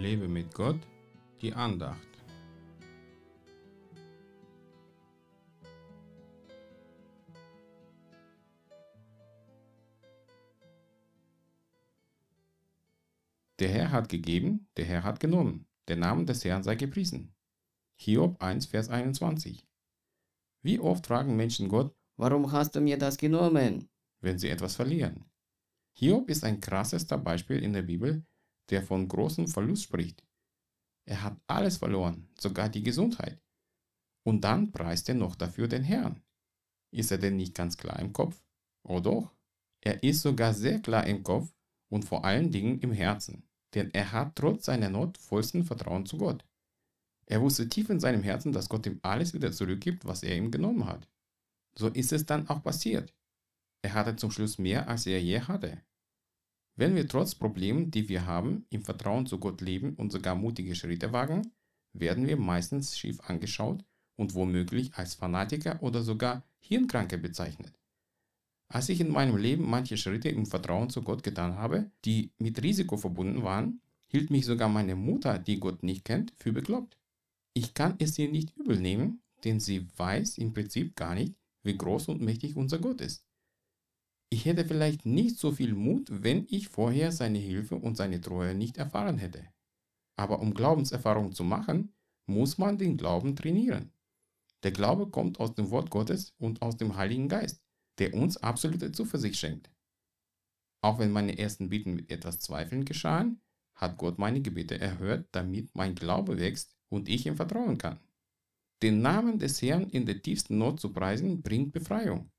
Lebe mit Gott, die Andacht. Der Herr hat gegeben, der Herr hat genommen, der Name des Herrn sei gepriesen. Hiob 1, Vers 21. Wie oft fragen Menschen Gott, Warum hast du mir das genommen? wenn sie etwas verlieren? Hiob ist ein krassester Beispiel in der Bibel, der von großem Verlust spricht. Er hat alles verloren, sogar die Gesundheit. Und dann preist er noch dafür den Herrn. Ist er denn nicht ganz klar im Kopf? Oh doch, er ist sogar sehr klar im Kopf und vor allen Dingen im Herzen, denn er hat trotz seiner Not vollsten Vertrauen zu Gott. Er wusste tief in seinem Herzen, dass Gott ihm alles wieder zurückgibt, was er ihm genommen hat. So ist es dann auch passiert. Er hatte zum Schluss mehr, als er je hatte. Wenn wir trotz Problemen, die wir haben, im Vertrauen zu Gott leben und sogar mutige Schritte wagen, werden wir meistens schief angeschaut und womöglich als Fanatiker oder sogar Hirnkranke bezeichnet. Als ich in meinem Leben manche Schritte im Vertrauen zu Gott getan habe, die mit Risiko verbunden waren, hielt mich sogar meine Mutter, die Gott nicht kennt, für bekloppt. Ich kann es ihr nicht übel nehmen, denn sie weiß im Prinzip gar nicht, wie groß und mächtig unser Gott ist. Ich hätte vielleicht nicht so viel Mut, wenn ich vorher seine Hilfe und seine Treue nicht erfahren hätte. Aber um Glaubenserfahrung zu machen, muss man den Glauben trainieren. Der Glaube kommt aus dem Wort Gottes und aus dem Heiligen Geist, der uns absolute Zuversicht schenkt. Auch wenn meine ersten Bitten mit etwas Zweifeln geschahen, hat Gott meine Gebete erhört, damit mein Glaube wächst und ich ihm vertrauen kann. Den Namen des Herrn in der tiefsten Not zu preisen, bringt Befreiung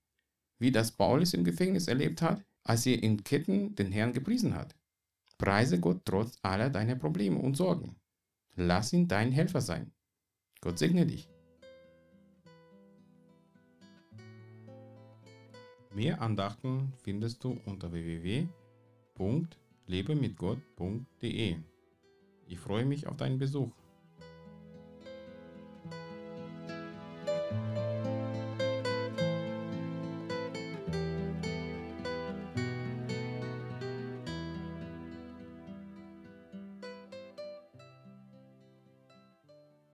wie das Paulus im Gefängnis erlebt hat, als er in Ketten den Herrn gepriesen hat. Preise Gott trotz aller deiner Probleme und Sorgen. Lass ihn dein Helfer sein. Gott segne dich. Mehr Andachten findest du unter www.lebemitgott.de. Ich freue mich auf deinen Besuch.